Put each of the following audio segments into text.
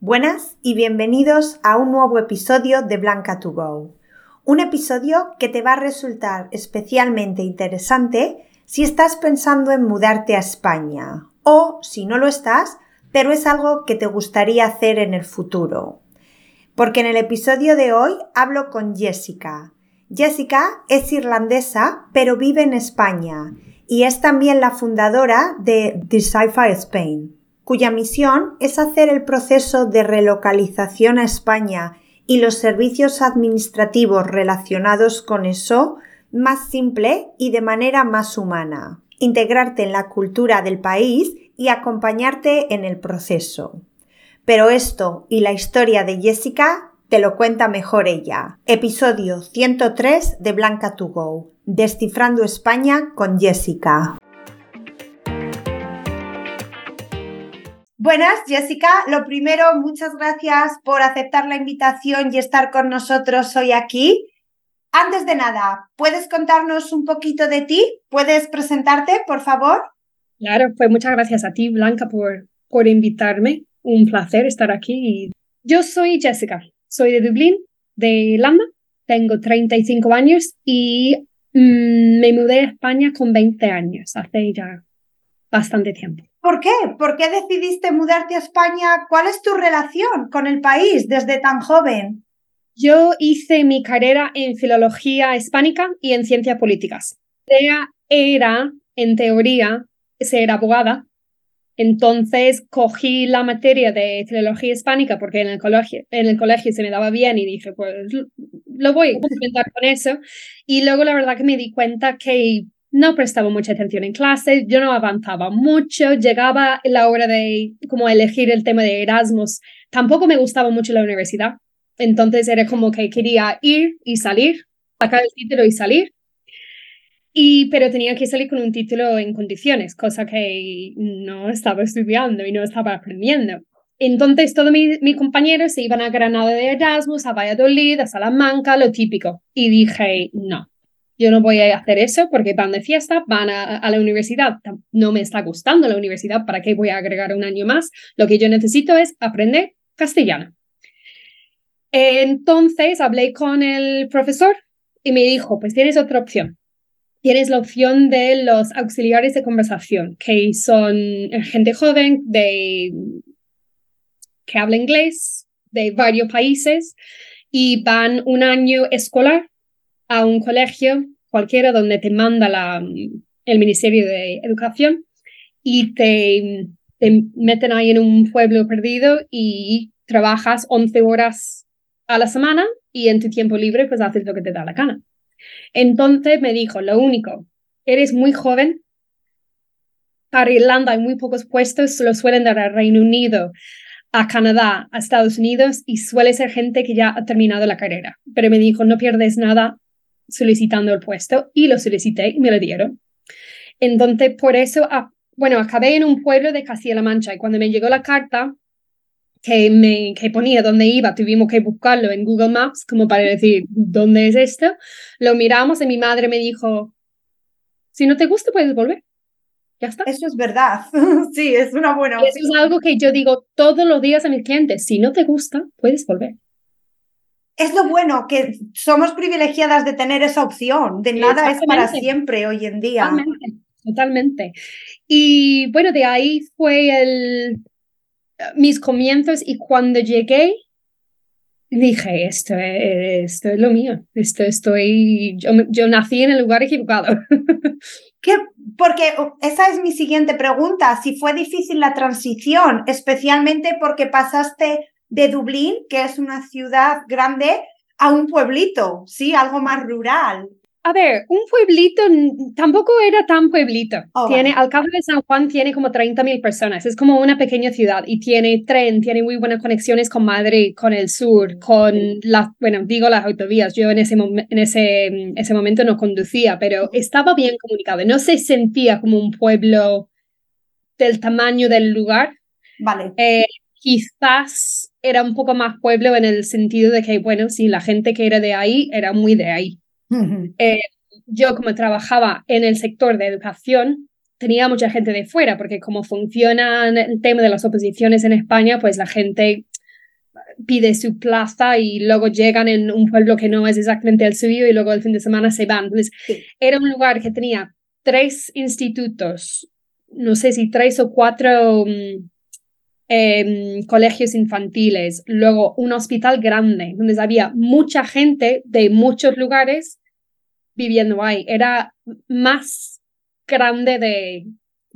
Buenas y bienvenidos a un nuevo episodio de Blanca to Go. Un episodio que te va a resultar especialmente interesante si estás pensando en mudarte a España o si no lo estás, pero es algo que te gustaría hacer en el futuro. Porque en el episodio de hoy hablo con Jessica. Jessica es irlandesa, pero vive en España y es también la fundadora de Decipher Spain cuya misión es hacer el proceso de relocalización a España y los servicios administrativos relacionados con eso más simple y de manera más humana, integrarte en la cultura del país y acompañarte en el proceso. Pero esto y la historia de Jessica te lo cuenta mejor ella. Episodio 103 de Blanca to Go. Descifrando España con Jessica. Buenas, Jessica. Lo primero, muchas gracias por aceptar la invitación y estar con nosotros hoy aquí. Antes de nada, ¿puedes contarnos un poquito de ti? ¿Puedes presentarte, por favor? Claro, pues muchas gracias a ti, Blanca, por, por invitarme. Un placer estar aquí. Yo soy Jessica, soy de Dublín, de Irlanda, tengo 35 años y mm, me mudé a España con 20 años, hace ya bastante tiempo. ¿Por qué? ¿Por qué decidiste mudarte a España? ¿Cuál es tu relación con el país desde tan joven? Yo hice mi carrera en filología hispánica y en ciencias políticas. La idea era, en teoría, ser abogada. Entonces cogí la materia de filología hispánica porque en el colegio, en el colegio se me daba bien y dije, pues lo voy a complementar con eso. Y luego la verdad que me di cuenta que no prestaba mucha atención en clase, yo no avanzaba mucho, llegaba la hora de como elegir el tema de Erasmus, tampoco me gustaba mucho la universidad, entonces era como que quería ir y salir, sacar el título y salir, y, pero tenía que salir con un título en condiciones, cosa que no estaba estudiando y no estaba aprendiendo. Entonces todos mis, mis compañeros se iban a Granada de Erasmus, a Valladolid, a Salamanca, lo típico, y dije, no, yo no voy a hacer eso porque van de fiesta, van a, la universidad. No me está gustando la universidad, ¿para qué voy a agregar un año más? Lo que yo necesito es aprender castellano. Entonces hablé con el profesor y me dijo, pues tienes otra opción. Tienes la opción de los auxiliares de conversación, que son gente joven de, que habla inglés de varios países y van un año escolar a un colegio cualquiera donde te manda el Ministerio de Educación y te, te meten ahí en un pueblo perdido y trabajas 11 horas a la semana y en tu tiempo libre pues haces lo que te da la gana. Entonces me dijo, lo único, eres muy joven, para Irlanda hay muy pocos puestos, solo suelen dar al Reino Unido, a Canadá, a Estados Unidos y suele ser gente que ya ha terminado la carrera. Pero me dijo, no pierdes nada solicitando el puesto y lo solicité y me lo dieron. Entonces, por eso, bueno, acabé en un pueblo de Castilla-La Mancha y cuando me llegó la carta que, me, que ponía dónde iba, tuvimos que buscarlo en Google Maps como para decir, ¿dónde es esto? Lo miramos y mi madre me dijo, si no te gusta, puedes volver. Ya está. Eso es verdad. sí, es una buena opción. Eso es algo que yo digo todos los días a mis clientes. Si no te gusta, puedes volver es lo bueno, que somos privilegiadas de tener esa opción, de nada es para siempre hoy en día. Totalmente, totalmente. Y bueno, de ahí fue el, mis comienzos y cuando llegué, dije, esto es, esto es lo mío, esto estoy, yo, yo nací en el lugar equivocado. ¿Qué? Porque esa es mi siguiente pregunta, si fue difícil la transición, especialmente porque pasaste de Dublín, que es una ciudad grande, a un pueblito, ¿sí? Algo más rural. A ver, un pueblito tampoco era tan pueblito. Oh, tiene, Al cabo de San Juan tiene como 30.000 personas. Es como una pequeña ciudad y tiene tren, tiene muy buenas conexiones con Madrid, con el sur, con las, bueno, digo las autovías. Yo en ese, en ese, ese momento no conducía, pero estaba bien comunicado. No se sentía como un pueblo del tamaño del lugar. Vale. Eh, quizás era un poco más pueblo en el sentido de que, bueno, sí, la gente que era de ahí era muy de ahí. Eh, yo como trabajaba en el sector de educación, tenía mucha gente de fuera, porque como funciona el tema de las oposiciones en España, pues la gente pide su plaza y luego llegan en un pueblo que no es exactamente el suyo y luego el fin de semana se van. Entonces, era un lugar que tenía tres institutos, no sé si tres o cuatro mm, em, colegios infantiles, luego un hospital grande, donde había mucha gente de muchos lugares viviendo ahí. Era más grande de,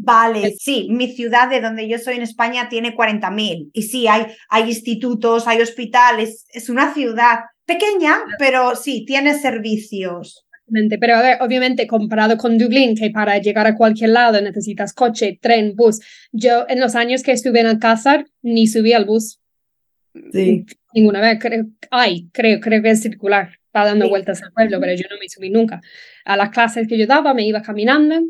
Vale, sí, mi ciudad de donde yo soy en España tiene 40.000 y sí, hay, hay institutos, hay hospitales, es una ciudad pequeña, pero sí, tiene servicios. Pero a ver, obviamente comparado con Dublín, que para llegar a cualquier lado necesitas coche, tren, bus. Yo en los años que estuve en Alcázar ni subí al bus. Sí. Ninguna vez, creo, ay, creo, creo que es circular, va dando vueltas al pueblo, pero yo no me subí nunca. A las clases que yo daba me iba caminando,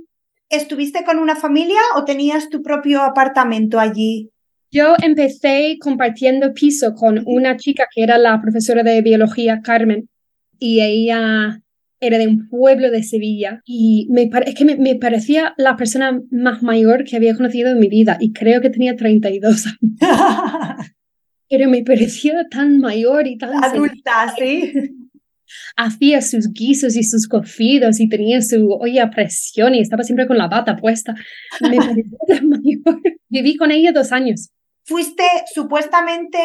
¿Estuviste con una familia o tenías tu propio apartamento allí? Yo empecé compartiendo piso con una chica que era la profesora de biología, Carmen, y ella era de un pueblo de Sevilla y me es que me, parecía la persona más mayor que había conocido en mi vida y creo que tenía 32 años. Pero me parecía tan mayor y tan... Adulta, sí hacía sus guisos y sus cocidos y tenía su olla a presión y estaba siempre con la bata puesta. Me mayor. Viví con ella dos años. Fuiste supuestamente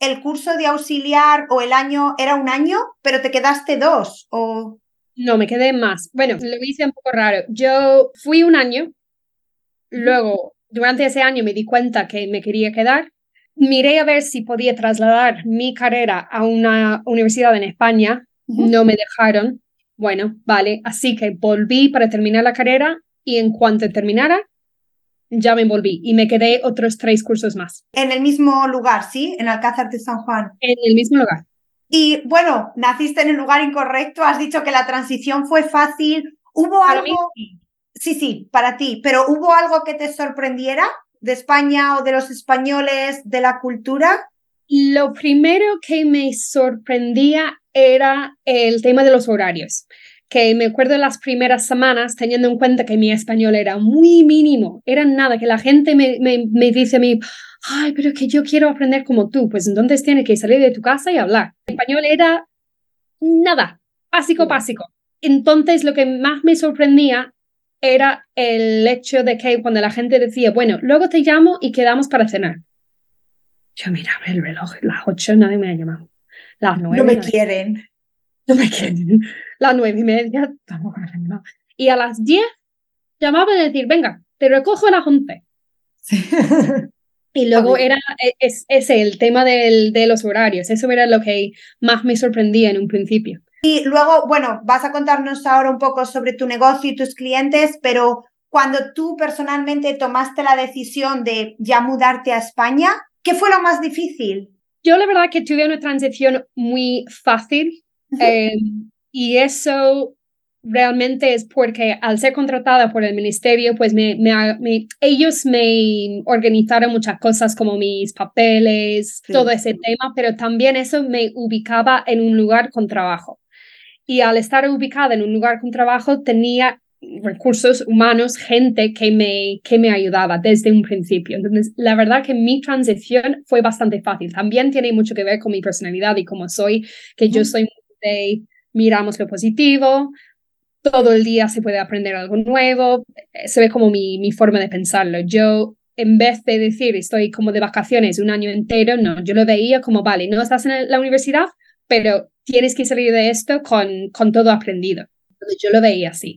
el curso de auxiliar o el año era un año, pero te quedaste dos o no, me quedé más. Bueno, lo hice un poco raro. Yo fui un año, luego durante ese año me di cuenta que me quería quedar. Miré a ver si podía trasladar mi carrera a una universidad en España no me dejaron. Bueno, vale, así que volví para terminar la carrera y en cuanto terminara, ya me volví y me quedé otros tres cursos más. En el mismo lugar, ¿sí? En Alcázar de San Juan. En el mismo lugar. Y bueno, naciste en el lugar incorrecto, has dicho que la transición fue fácil. ¿Hubo algo? sí, sí, para ti, pero ¿hubo algo que te sorprendiera de España o de los españoles, de la cultura? Lo primero que me sorprendía era el tema de los horarios, que me acuerdo las primeras semanas, teniendo en cuenta que mi español era muy mínimo, era nada, que la gente me, me, dice a mí, ay, pero que yo quiero aprender como tú, pues entonces tienes que salir de tu casa y hablar. El español era nada, básico, básico. Entonces lo que más me sorprendía era el hecho de que cuando la gente decía, bueno, luego te llamo y quedamos para cenar. Yo miraba el reloj, las ocho nadie me ha llamado. Las nueve. No me quieren. No me quieren. Las nueve y media, tampoco me Y a las diez llamaba a decir, venga, te recojo a las once. Y luego era e, es, ese el tema del, de los horarios. Eso era lo que más me sorprendía en un principio. Y luego, bueno, vas a contarnos ahora un poco sobre tu negocio y tus clientes, pero cuando tú personalmente tomaste la decisión de ya mudarte a España, ¿qué fue lo más difícil? Yo la verdad que tuve una transición muy fácil em, y eso realmente es porque al ser contratada por el ministerio, pues me, ellos me organizaron muchas cosas como mis papeles, todo ese tema, pero también eso me ubicaba en un lugar con trabajo. Y al estar ubicada en un lugar con trabajo, tenía recursos humanos, gente que me, que me ayudaba desde un principio. Entonces, la verdad que mi transición fue bastante fácil. También tiene mucho que ver con mi personalidad y cómo soy, que yo soy de miramos lo positivo, todo el día se puede aprender algo nuevo, se ve como mi, mi forma de pensarlo. Yo, en vez de decir estoy como de vacaciones un año entero, no, yo lo veía como, vale, no estás en la universidad, pero tienes que salir de esto con, con todo aprendido. Yo lo veía así.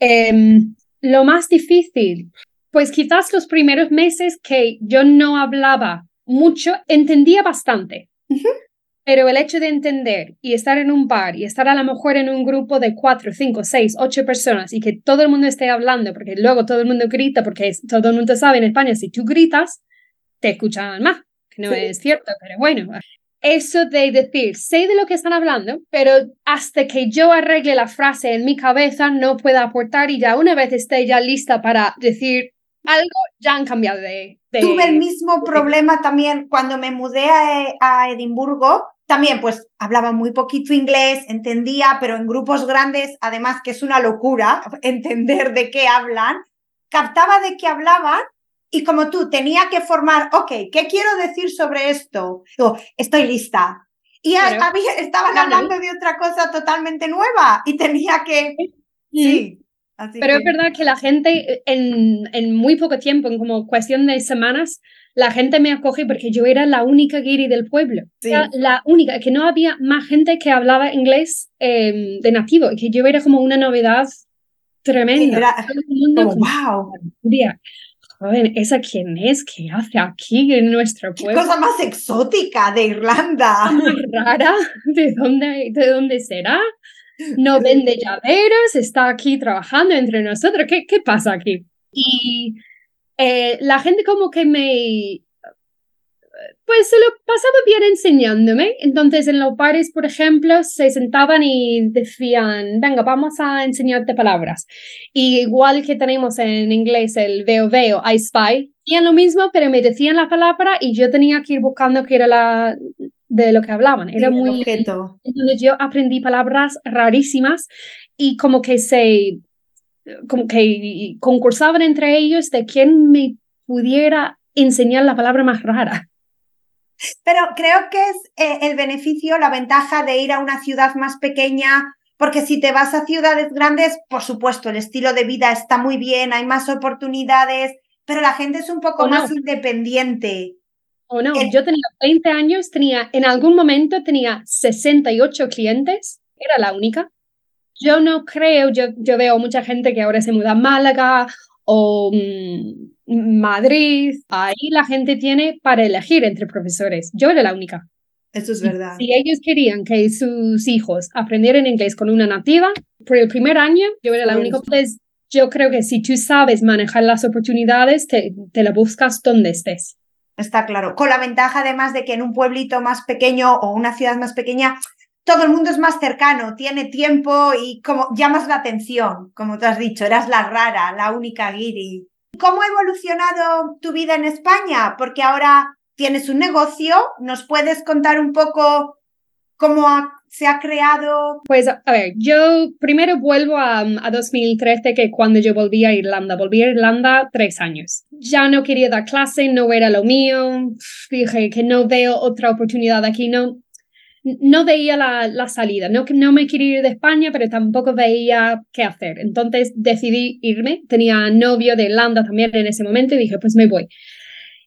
Em, lo más difícil, pues quizás los primeros meses que yo no hablaba mucho, entendía bastante. Pero el hecho de entender y estar en un bar y estar a lo mejor en un grupo de cuatro, cinco, seis, ocho personas y que todo el mundo esté hablando, porque luego todo el mundo grita, porque todo el mundo sabe en España, si tú gritas, te escuchan más, que no es cierto, pero bueno, eso de decir, sé de lo que están hablando, pero hasta que yo arregle la frase en mi cabeza no puedo aportar y ya una vez esté ya lista para decir algo, ya han cambiado de... Tuve el mismo problema también cuando me mudé a, a Edimburgo. También pues hablaba muy poquito inglés, entendía, pero en grupos grandes, además que es una locura entender de qué hablan. Captaba de qué hablaban, y como tú tenía que formar, ok, ¿qué quiero decir sobre esto? estoy lista. Y había, estaban hablando de otra cosa totalmente nueva y tenía que... Sí. Pero es verdad que la gente en, en, muy poco tiempo, en como cuestión de semanas, la gente me acoge porque yo era la única guiri del pueblo. Era la única, que no había más gente que hablaba inglés em, de nativo, que yo era como una novedad tremenda. Era como, wow. Joder, ¿esa quién es? ¿Qué hace aquí en nuestro pueblo? ¿Qué cosa más exótica de Irlanda? Más rara. ¿De dónde, ¿De dónde será? No vende llaveros, está aquí trabajando entre nosotros. ¿Qué, qué pasa aquí? Y eh, la gente como que me pues se lo pasaba bien enseñándome. Entonces en los pares, por ejemplo, se sentaban y decían, venga, vamos a enseñarte palabras. Y igual que tenemos en inglés el veo, veo, I spy, hacían lo mismo, pero me decían la palabra y yo tenía que ir buscando qué era la de lo que hablaban. Era muy... Entonces yo aprendí palabras rarísimas y como que se... como que concursaban entre ellos de quién me pudiera enseñar la palabra más rara. Pero creo que es eh, el beneficio, la ventaja de ir a una ciudad más pequeña, porque si te vas a ciudades grandes, por supuesto, el estilo de vida está muy bien, hay más oportunidades, pero la gente es un poco más independiente. O no, yo tenía 20 años, tenía, en algún momento tenía 68 clientes, era la única. Yo no creo, yo, yo veo mucha gente que ahora se muda a Málaga o mm, Madrid, ahí la gente tiene para elegir entre profesores. Yo era la única. Eso es verdad. Si ellos querían que sus hijos aprendieran inglés con una nativa, por el primer año yo era la única. Pues yo creo que si tú sabes manejar las oportunidades, te, te la buscas donde estés. Está claro. Con la ventaja además de que en un pueblito más pequeño o una ciudad más pequeña todo el mundo es más cercano, tiene tiempo y como llamas la atención, como tú has dicho, eras la rara, la única guiri. ¿Cómo ha evolucionado tu vida en España? Porque ahora tienes un negocio, ¿nos puedes contar un poco cómo se ha creado? Pues a ver, yo primero vuelvo a, a 2013, que cuando yo volví a Irlanda, volví a Irlanda tres años. Ya no quería dar clase, no era lo mío, dije que no veo otra oportunidad aquí, no, no veía la, salida, no, no me quería ir de España, pero tampoco veía qué hacer. Entonces decidí irme, tenía novio de Irlanda también en ese momento y dije, pues me voy.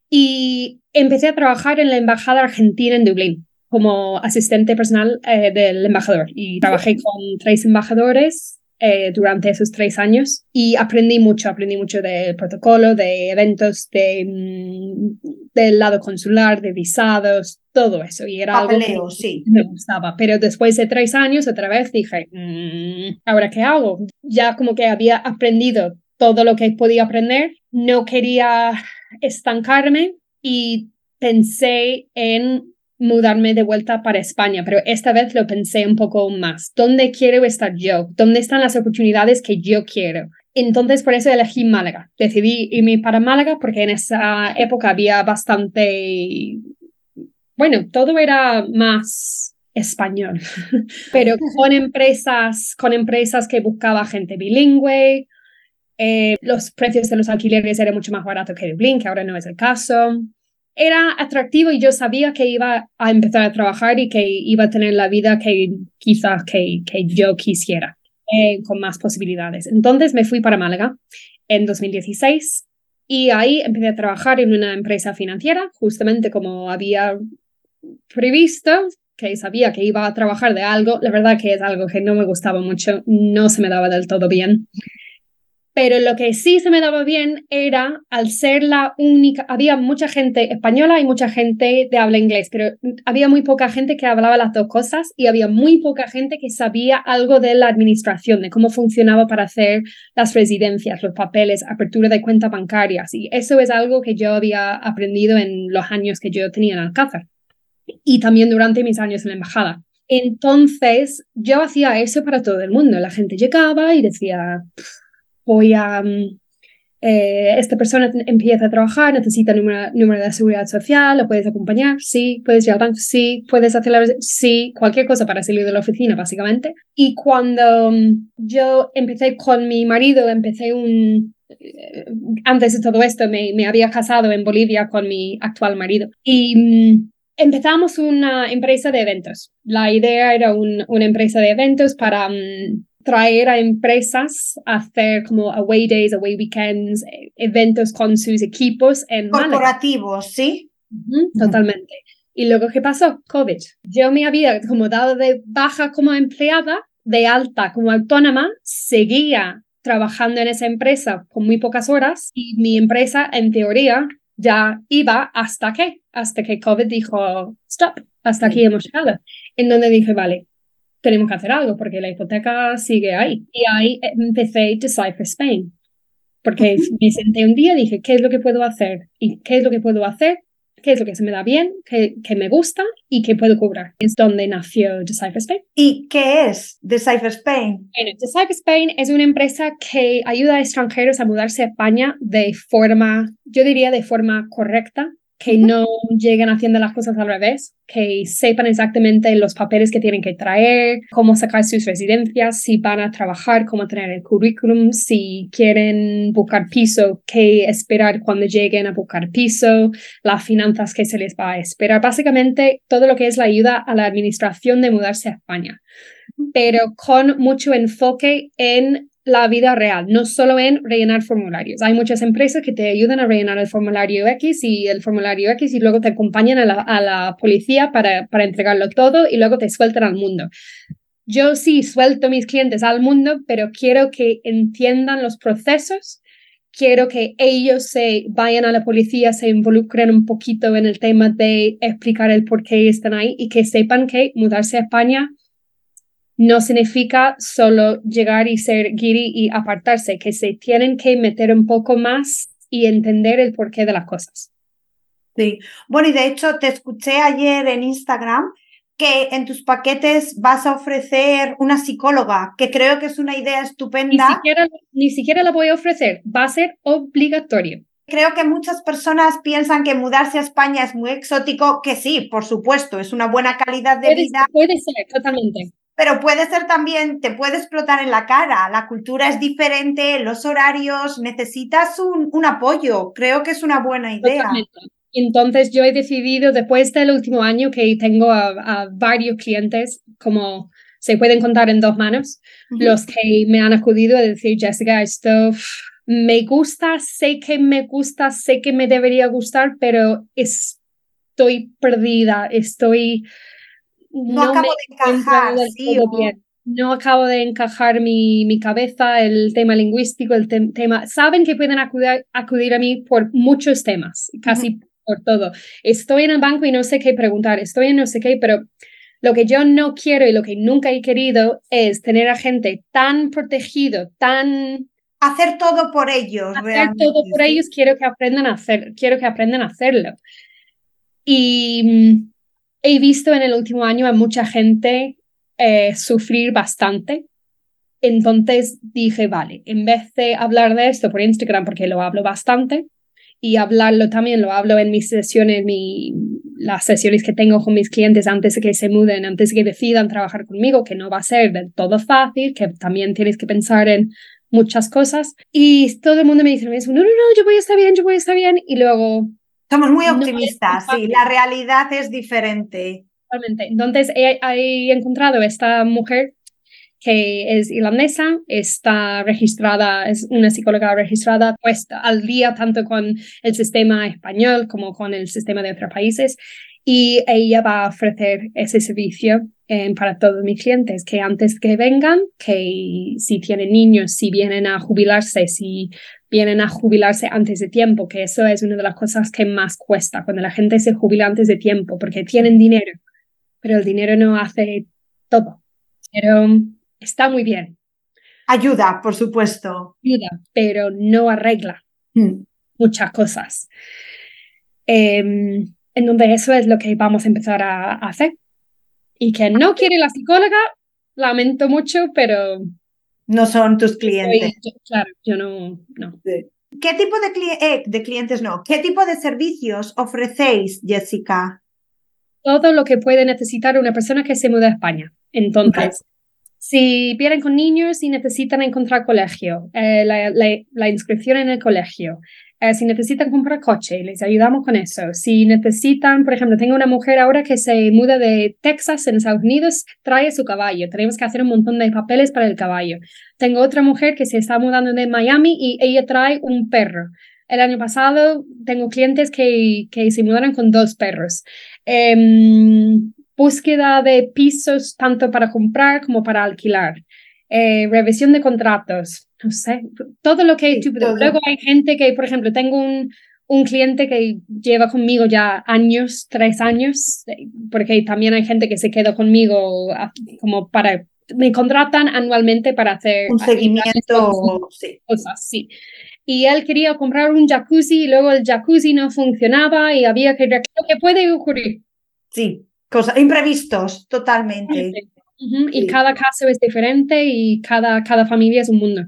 Y empecé a trabajar en la Embajada Argentina en Dublín como asistente personal eh, del embajador y trabajé con tres embajadores eh, durante esos tres años y aprendí mucho, aprendí mucho del protocolo, de eventos, de, mm, del lado consular, de visados, todo eso. Y era algo que sí. me gustaba. Pero después de tres años, otra vez dije, mm, ¿ahora qué hago? Ya como que había aprendido todo lo que podía aprender, no quería estancarme y pensé en mudarme de vuelta para España, pero esta vez lo pensé un poco más. ¿Dónde quiero estar yo? ¿Dónde están las oportunidades que yo quiero? Entonces, por eso elegí Málaga. Decidí irme para Málaga porque en esa época había bastante, bueno, todo era más español, pero con empresas, con empresas que buscaba gente bilingüe. Eh, los precios de los alquileres eran mucho más baratos que Dublín, que ahora no es el caso era atractivo y yo sabía que iba a empezar a trabajar y que iba a tener la vida que quizás que, yo quisiera, eh, con más posibilidades. Entonces me fui para Málaga en 2016 y ahí empecé a trabajar en una empresa financiera, justamente como había previsto, que sabía que iba a trabajar de algo. La verdad que es algo que no me gustaba mucho, no se me daba del todo bien. Pero lo que sí se me daba bien era, al ser la única, había mucha gente española y mucha gente de habla inglés, pero había muy poca gente que hablaba las dos cosas y había muy poca gente que sabía algo de la administración, de cómo funcionaba para hacer las residencias, los papeles, apertura de cuentas bancarias. Y eso es algo que yo había aprendido en los años que yo tenía en Alcázar y también durante mis años en la embajada. Entonces, yo hacía eso para todo el mundo. La gente llegaba y decía, voy a, mm, eh, esta persona empieza a trabajar, necesita número, número de seguridad social, lo puedes acompañar, sí, puedes ir al banco, sí, puedes hacer la, sí, cualquier cosa para salir de la oficina, básicamente. Y cuando mm, yo empecé con mi marido, empecé un, eh, antes de todo esto me, me, había casado en Bolivia con mi actual marido y mm, empezamos una empresa de eventos. La idea era un, una empresa de eventos para mm, traer a empresas a hacer como away days, away weekends, e, eventos con sus equipos en corporativos, ¿sí? totalmente. Y luego, ¿qué pasó? COVID. Yo me había como dado de baja como empleada, de alta como autónoma, seguía trabajando en esa empresa con muy pocas horas y mi empresa, en teoría, ya iba hasta que, hasta que COVID dijo, stop, hasta aquí hemos llegado. En donde dije, vale, tenemos que hacer algo porque la hipoteca sigue ahí. Y ahí empecé Decipher Spain, porque me senté un día y dije, ¿qué es lo que puedo hacer? ¿Y qué es lo que puedo hacer? ¿Qué es lo que se me da bien? ¿Qué, qué me gusta? ¿Y qué puedo cobrar? Es donde nació Decipher Spain. ¿Y qué es Decipher Spain? Bueno, Decipher Spain es una empresa que ayuda a extranjeros a mudarse a España de forma, yo diría de forma correcta, que no lleguen haciendo las cosas al revés, que sepan exactamente los papeles que tienen que traer, cómo sacar sus residencias, si van a trabajar, cómo tener el currículum, si quieren buscar piso, qué esperar cuando lleguen a buscar piso, las finanzas que se les va a esperar, básicamente todo lo que es la ayuda a la administración de mudarse a España, pero con mucho enfoque en la vida real, no solo en rellenar formularios. Hay muchas empresas que te ayudan a rellenar el formulario X y el formulario X y luego te acompañan a la, policía para, para entregarlo todo y luego te sueltan al mundo. Yo sí suelto mis clientes al mundo, pero quiero que entiendan los procesos, quiero que ellos se vayan a la policía, se involucren un poquito en el tema de explicar el por qué están ahí y que sepan que mudarse a España no significa solo llegar y ser guiri y apartarse, que se tienen que meter un poco más y entender el porqué de las cosas. Sí, bueno, y de hecho te escuché ayer en Instagram que en tus paquetes vas a ofrecer una psicóloga, que creo que es una idea estupenda. Ni siquiera, ni siquiera la voy a ofrecer, va a ser obligatorio. Creo que muchas personas piensan que mudarse a España es muy exótico, que sí, por supuesto, es una buena calidad de vida. Puede ser, totalmente pero puede ser también, te puede explotar en la cara, la cultura es diferente, los horarios, necesitas un, un apoyo, creo que es una buena idea. Entonces yo he decidido, después del último año que tengo a, varios clientes, como se pueden contar en dos manos, los que me han acudido a decir, Jessica, esto me gusta, sé que me gusta, sé que me debería gustar, pero estoy perdida, estoy no, acabo de encajar, No acabo de encajar mi, mi cabeza, el tema lingüístico, el tema. Saben que pueden acudir, acudir a mí por muchos temas, casi por todo. Estoy en el banco y no sé qué preguntar, estoy en no sé qué, pero lo que yo no quiero y lo que nunca he querido es tener a gente tan protegido, tan hacer todo por ellos. Hacer todo por ellos, quiero que aprendan a hacer, quiero que aprendan a hacerlo. Y he visto en el último año a mucha gente eh, sufrir bastante. Entonces dije, vale, en vez de hablar de esto por Instagram, porque lo hablo bastante, y hablarlo también, lo hablo en mis sesiones, mi, las sesiones que tengo con mis clientes antes de que se muden, antes de que decidan trabajar conmigo, que no va a ser del todo fácil, que también tienes que pensar en muchas cosas. Y todo el mundo me dice, no, no, no, yo voy a estar bien, yo voy a estar bien. Y luego somos muy optimistas, sí, la realidad es diferente. Totalmente. Entonces, he, encontrado esta mujer que es irlandesa, está registrada, es una psicóloga registrada, puesta al día tanto con el sistema español como con el sistema de otros países. Y ella va a ofrecer ese servicio eh, para todos mis clientes, que antes que vengan, que si tienen niños, si vienen a jubilarse, si vienen a jubilarse antes de tiempo, que eso es una de las cosas que más cuesta, cuando la gente se jubila antes de tiempo, porque tienen dinero, pero el dinero no hace todo. Pero está muy bien. Ayuda, por supuesto. Ayuda, pero no arregla hmm. muchas cosas. Em, en donde eso es lo que vamos a empezar a hacer. Y que no quiere la psicóloga, lamento mucho, pero no son tus clientes. claro, yo no. no. ¿Qué tipo de, eh, de clientes no? ¿Qué tipo de servicios ofrecéis, Jessica? Todo lo que puede necesitar una persona que se muda a España. Entonces, si vienen con niños y necesitan encontrar colegio, eh, la, inscripción en el colegio, eh, si necesitan comprar coche, les ayudamos con eso. Si necesitan, por ejemplo, tengo una mujer ahora que se muda de Texas en Estados Unidos, trae su caballo. Tenemos que hacer un montón de papeles para el caballo. Tengo otra mujer que se está mudando de Miami y ella trae un perro. El año pasado tengo clientes que, se mudaron con dos perros. Em, búsqueda de pisos tanto para comprar como para alquilar. Eh, revisión de contratos, no sé, todo lo que... luego hay gente que, por ejemplo, tengo un, un cliente que lleva conmigo ya años, tres años, eh, porque también hay gente que se queda conmigo como para, me contratan anualmente para hacer un seguimiento, sí. cosas, sí. Y él quería comprar un jacuzzi y luego el jacuzzi no funcionaba y había que... Lo que puede ocurrir. Sí, cosas imprevistos, totalmente. Y cada caso es diferente y cada, cada familia es un mundo.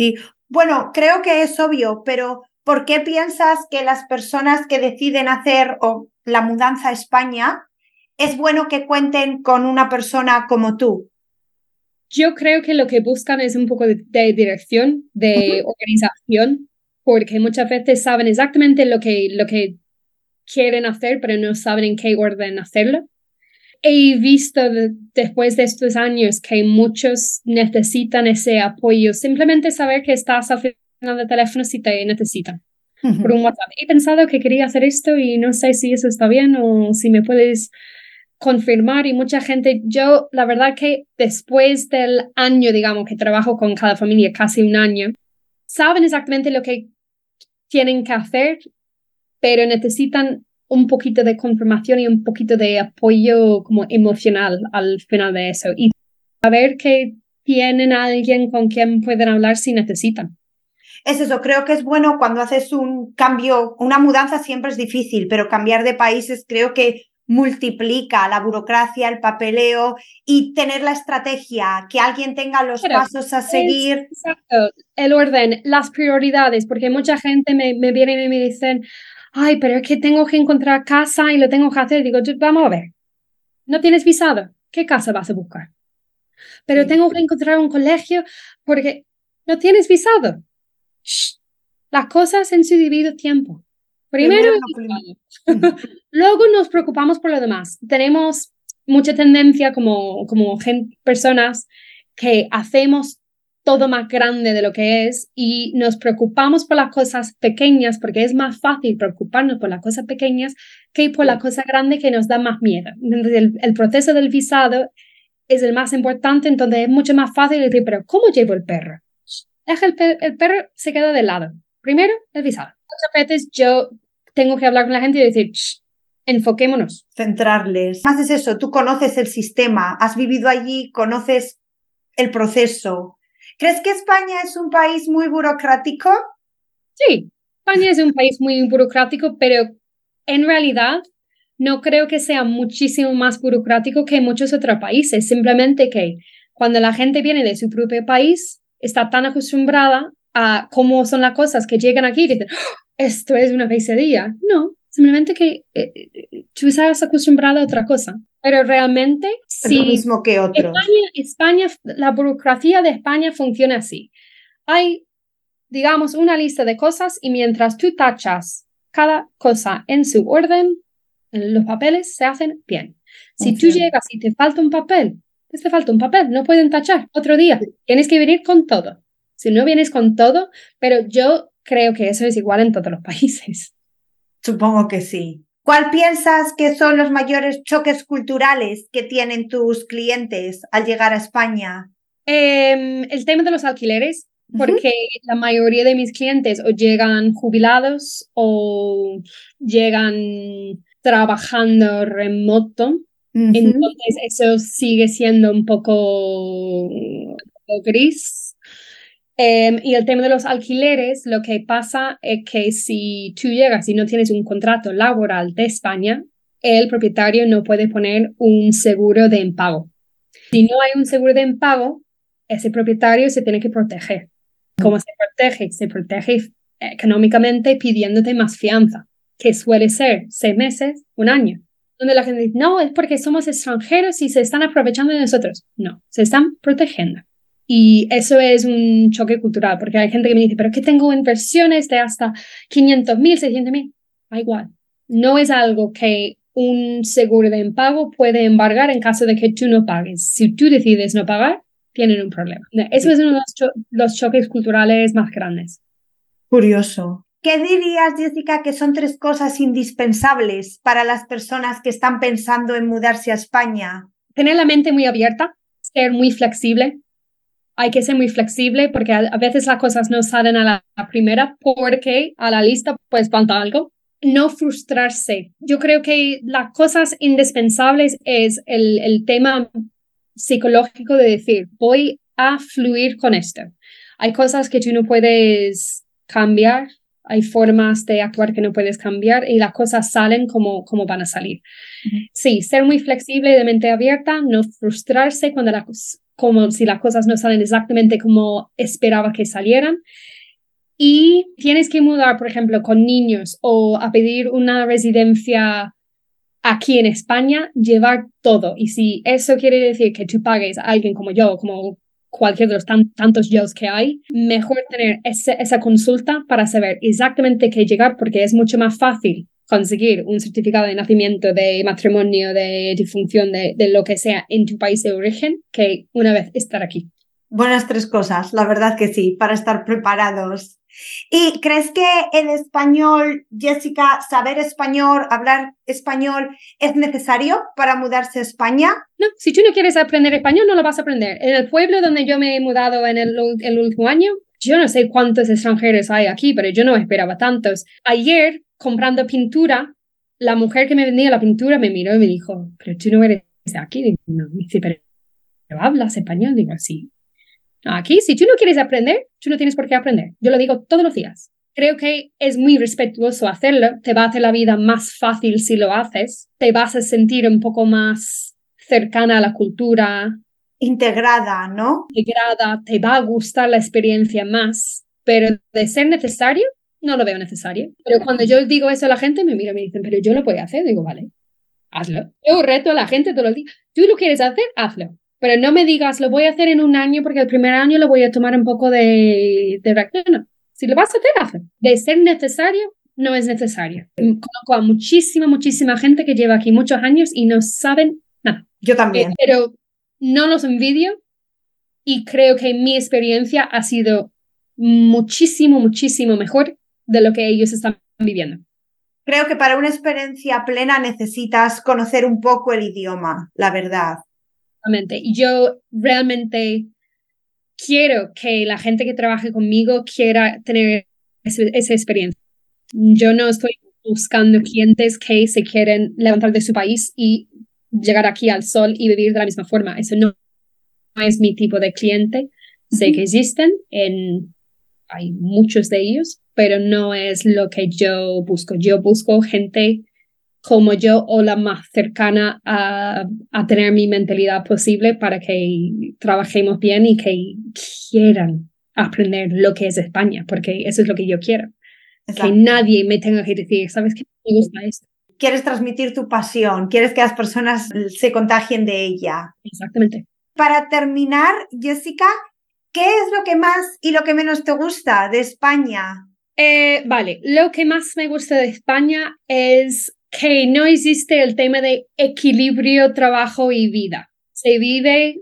Y bueno, creo que es obvio, pero ¿por qué piensas que las personas que deciden hacer la mudanza a España es bueno que cuenten con una persona como tú? Yo creo que lo que buscan es un poco de, dirección, de organización, porque muchas veces saben exactamente lo que, lo que quieren hacer, pero no saben en qué orden hacerlo he visto después de estos años que muchos necesitan ese apoyo, simplemente saber que estás al final del teléfono si te necesitan. Por un WhatsApp. He pensado que quería hacer esto y no sé si eso está bien o si me puedes confirmar y mucha gente, yo la verdad que después del año, digamos, que trabajo con cada familia, casi un año, saben exactamente lo que tienen que hacer, pero necesitan un poquito de confirmación y un poquito de apoyo como emocional al final de eso y saber que tienen a alguien con quien pueden hablar si necesitan. Es eso, creo que es bueno cuando haces un cambio, una mudanza siempre es difícil, pero cambiar de países creo que multiplica la burocracia, el papeleo y tener la estrategia, que alguien tenga los pasos a seguir. exacto, el orden, las prioridades, porque mucha gente me, me viene y me dicen, ay, pero es que tengo que encontrar casa y lo tengo que hacer. Digo, vamos a ver, no tienes visado, ¿qué casa vas a buscar? Pero tengo que encontrar un colegio porque no tienes visado. Las cosas en su debido tiempo. Primero, luego nos preocupamos por lo demás. Tenemos mucha tendencia como, como personas que hacemos todo más grande de lo que es y nos preocupamos por las cosas pequeñas porque es más fácil preocuparnos por las cosas pequeñas que por las cosas grandes que nos da más miedo. Entonces, el, proceso del visado es el más importante, entonces es mucho más fácil decir, pero ¿cómo llevo el perro? Es el, el perro se queda de lado. Primero, el visado. Muchas veces yo tengo que hablar con la gente y decir, enfoquémonos. Centrarles. Más es eso, tú conoces el sistema, has vivido allí, conoces el proceso, ¿Crees que España es un país muy burocrático? Sí, España es un país muy burocrático, pero en realidad no creo que sea muchísimo más burocrático que muchos otros países. Simplemente que cuando la gente viene de su propio país, está tan acostumbrada a cómo son las cosas que llegan aquí y dicen, ¡Ah! esto es una pesadilla. No, simplemente que eh, eh, tú estás acostumbrada a otra cosa. Pero realmente, es lo mismo que otros. España, la burocracia de España funciona así. Hay, digamos, una lista de cosas y mientras tú tachas cada cosa en su orden, los papeles se hacen bien. Si tú llegas y te falta un papel, pues te falta un papel, no pueden tachar otro día. Tienes que venir con todo. Si no vienes con todo, pero yo creo que eso es igual en todos los países. Supongo que sí. ¿Cuál piensas que son los mayores choques culturales que tienen tus clientes al llegar a España? Em, el tema de los alquileres, porque la mayoría de mis clientes o llegan jubilados o llegan trabajando remoto. Entonces eso sigue siendo un poco, un poco gris Em, y el tema de los alquileres, lo que pasa es que si tú llegas y no tienes un contrato laboral de España, el propietario no puede poner un seguro de impago. Si no hay un seguro de impago, ese propietario se tiene que proteger. ¿Cómo se protege? Se protege económicamente pidiéndote más fianza, que suele ser seis meses, un año. Donde la gente dice, no, es porque somos extranjeros y se están aprovechando de nosotros. No, se están protegiendo. Y eso es un choque cultural, porque hay gente que me dice, pero que tengo inversiones de hasta 500 mil, 600 mil. Da igual. No es algo que un seguro de impago puede embargar en caso de que tú no pagues. Si tú decides no pagar, tienen un problema. Eso es uno de los, choques culturales más grandes. Curioso. ¿Qué dirías, Jessica, que son tres cosas indispensables para las personas que están pensando en mudarse a España? Tener la mente muy abierta, ser muy flexible. Hay que ser muy flexible porque a, veces las cosas no salen a la, primera porque a la lista pues falta algo. No frustrarse. Yo creo que las cosas indispensables es el, el tema psicológico de decir, voy a fluir con esto. Hay cosas que tú no puedes cambiar, hay formas de actuar que no puedes cambiar y las cosas salen como, como van a salir. Sí, ser muy flexible de mente abierta, no frustrarse cuando las, como si las cosas no salen exactamente como esperaba que salieran. Y tienes que mudar, por ejemplo, con niños o a pedir una residencia aquí en España llevar todo. Y si eso quiere decir que tú pagues a alguien como yo, como cualquier de los tantos yo que hay, mejor tener esa consulta para saber exactamente qué llegar, porque es mucho más fácil conseguir un certificado de nacimiento, de matrimonio, de difunción, de, de lo que sea en tu país de origen, que una vez estar aquí. Buenas tres cosas, la verdad que sí, para estar preparados. ¿Y crees que el español, Jessica, saber español, hablar español es necesario para mudarse a España? No, si tú no quieres aprender español, no lo vas a aprender. En el pueblo donde yo me he mudado en el, el último año, yo no sé cuántos extranjeros hay aquí, pero yo no esperaba tantos. Ayer, comprando pintura, la mujer que me vendía la pintura me miró y me dijo, pero tú no eres de aquí. Digo, no, dice, pero hablas español. Digo, sí. Aquí, si tú no quieres aprender, tú no tienes por qué aprender. Yo lo digo todos los días. Creo que es muy respetuoso hacerlo, te va a hacer la vida más fácil si lo haces, te vas a sentir un poco más cercana a la cultura. Integrada, ¿no? Integrada, te va a gustar la experiencia más, pero de ser necesario, no lo veo necesario. Pero cuando yo digo eso a la gente, me mira y me dicen, pero yo lo puedo hacer. Digo, vale, hazlo. Yo reto a la gente todos los días, tú lo quieres hacer, hazlo. Pero no me digas, lo voy a hacer en un año porque el primer año lo voy a tomar un poco de, de reacción. Si lo vas a hacer, hazlo. De ser necesario, no es necesario. Conozco a muchísima, muchísima gente que lleva aquí muchos años y no saben nada. Yo también. pero no los envidio y creo que mi experiencia ha sido muchísimo, muchísimo mejor de lo que ellos están viviendo. Creo que para una experiencia plena necesitas conocer un poco el idioma, la verdad. Yo realmente quiero que la gente que trabaje conmigo quiera tener esa experiencia. Yo no estoy buscando clientes que se quieren levantar de su país y llegar aquí al sol y vivir de la misma forma. Eso no, es mi tipo de cliente. Sé que existen, en, hay muchos de ellos, pero no es lo que yo busco. Yo busco gente como yo o la más cercana a, a, tener mi mentalidad posible para que trabajemos bien y que quieran aprender lo que es España, porque eso es lo que yo quiero. Que nadie me tenga que decir, ¿sabes qué? Me gusta esto. Quieres transmitir tu pasión, quieres que las personas se contagien de ella. Exactamente. Para terminar, Jessica, ¿qué es lo que más y lo que menos te gusta de España? Eh, vale, lo que más me gusta de España es que no existe el tema de equilibrio, trabajo y vida. Se vive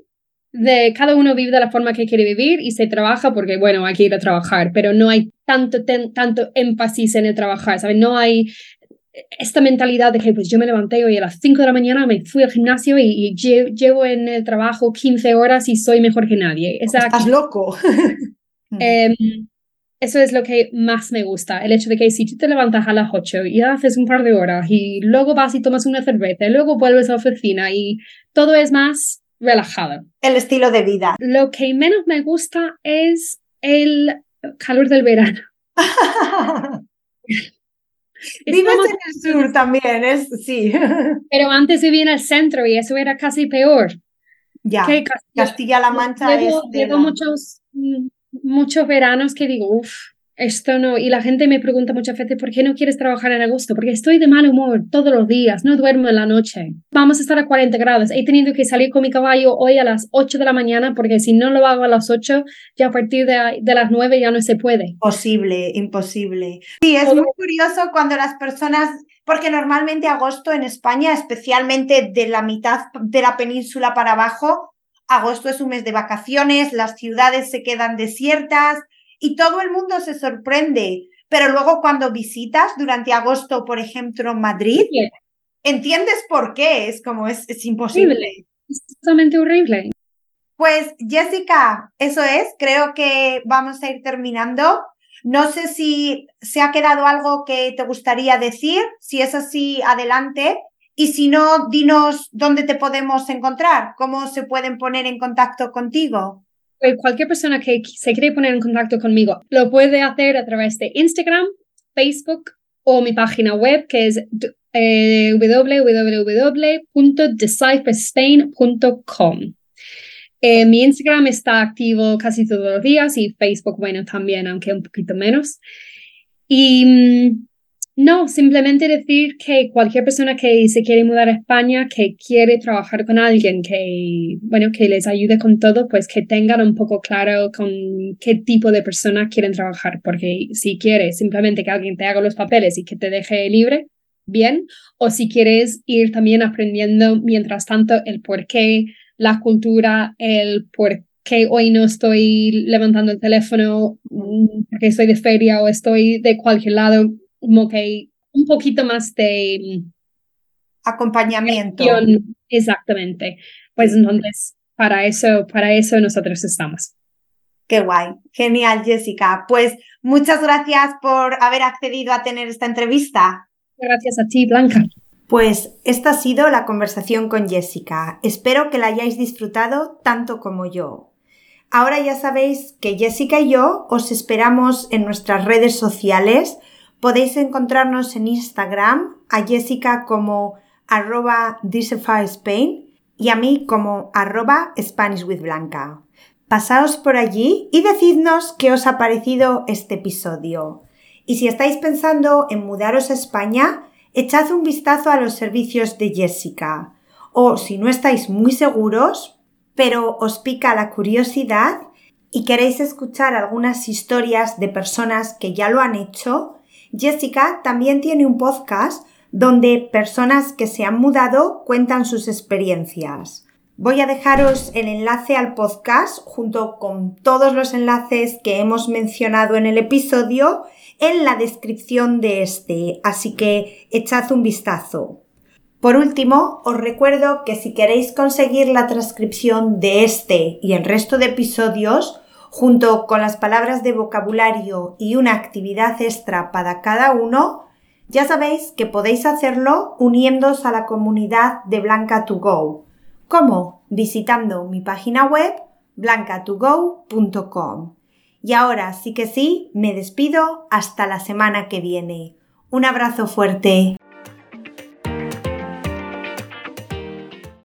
de cada uno vive de la forma que quiere vivir y se trabaja porque, bueno, hay que ir a trabajar, pero no hay tanto, tanto énfasis en el trabajar, ¿sabes? No hay esta mentalidad de que pues yo me levanté hoy a las 5 de la mañana, me fui al gimnasio y, llevo en el trabajo 15 horas y soy mejor que nadie. Estás loco. Em, eso es lo que más me gusta, el hecho de que si tú te levantas a las 8 y haces un par de horas y luego vas y tomas una cerveza y luego vuelves a la oficina y todo es más relajado. El estilo de vida. Lo que menos me gusta es el calor del verano. Vives en el sur también, es sí. Pero antes vivía en el centro y eso era casi peor. Ya, Castilla-La Mancha es... muchos mm, muchos veranos que digo, uff, esto no. Y la gente me pregunta muchas veces, ¿por qué no quieres trabajar en agosto? Porque estoy de mal humor todos los días, no duermo en la noche. Vamos a estar a 40 grados. He tenido que salir con mi caballo hoy a las 8 de la mañana porque si no lo hago a las 8, ya a partir de, de las 9 ya no se puede. Imposible, imposible. Sí, es muy curioso cuando las personas, porque normalmente agosto en España, especialmente de la mitad de la península para abajo, agosto es un mes de vacaciones, las ciudades se quedan desiertas y todo el mundo se sorprende. Pero luego cuando visitas durante agosto, por ejemplo, Madrid, entiendes por qué. Es como es, es imposible. Es totalmente horrible. Pues Jessica, eso es. Creo que vamos a ir terminando. No sé si se ha quedado algo que te gustaría decir. Si es así, adelante. Y si no, dinos dónde te podemos encontrar, cómo se pueden poner en contacto contigo. Pues, cualquier persona que se quiere poner en contacto conmigo lo puede hacer a través de Instagram, Facebook o mi página web que es eh, www.decipherspain.com. Eh, mi Instagram está activo casi todos los días y Facebook, bueno, también, aunque un poquito menos. Y mm, no, simplemente decir que cualquier persona que se quiere mudar a España, que quiere trabajar con alguien, que, bueno, que les ayude con todo, pues que tengan un poco claro con qué tipo de persona quieren trabajar, porque si quieres simplemente que alguien te haga los papeles y que te deje libre, bien, o si quieres ir también aprendiendo mientras tanto el por qué, la cultura, el por qué hoy no estoy levantando el teléfono mm, porque estoy de feria o estoy de cualquier lado, como que un poquito más de mm, acompañamiento. Exactamente. Pues entonces, para eso, para eso nosotros estamos. Qué guay. Genial, Jessica. Pues muchas gracias por haber accedido a tener esta entrevista. Gracias a ti, Blanca. Pues esta ha sido la conversación con Jessica. Espero que la hayáis disfrutado tanto como yo. Ahora ya sabéis que Jessica y yo os esperamos en nuestras redes sociales Podéis encontrarnos en Instagram a Jessica como arroba Spain y a mí como arroba Spanish with Blanca. Pasaos por allí y decidnos qué os ha parecido este episodio. Y si estáis pensando en mudaros a España, echad un vistazo a los servicios de Jessica. O si no estáis muy seguros, pero os pica la curiosidad y queréis escuchar algunas historias de personas que ya lo han hecho, Jessica también tiene un podcast donde personas que se han mudado cuentan sus experiencias. Voy a dejaros el enlace al podcast junto con todos los enlaces que hemos mencionado en el episodio en la descripción de este, así que echad un vistazo. Por último, os recuerdo que si queréis conseguir la transcripción de este y el resto de episodios, junto con las palabras de vocabulario y una actividad extra para cada uno, ya sabéis que podéis hacerlo uniéndose a la comunidad de Blanca2Go. ¿Cómo? Visitando mi página web blancatogo.com. Y ahora sí que sí, me despido hasta la semana que viene. Un abrazo fuerte.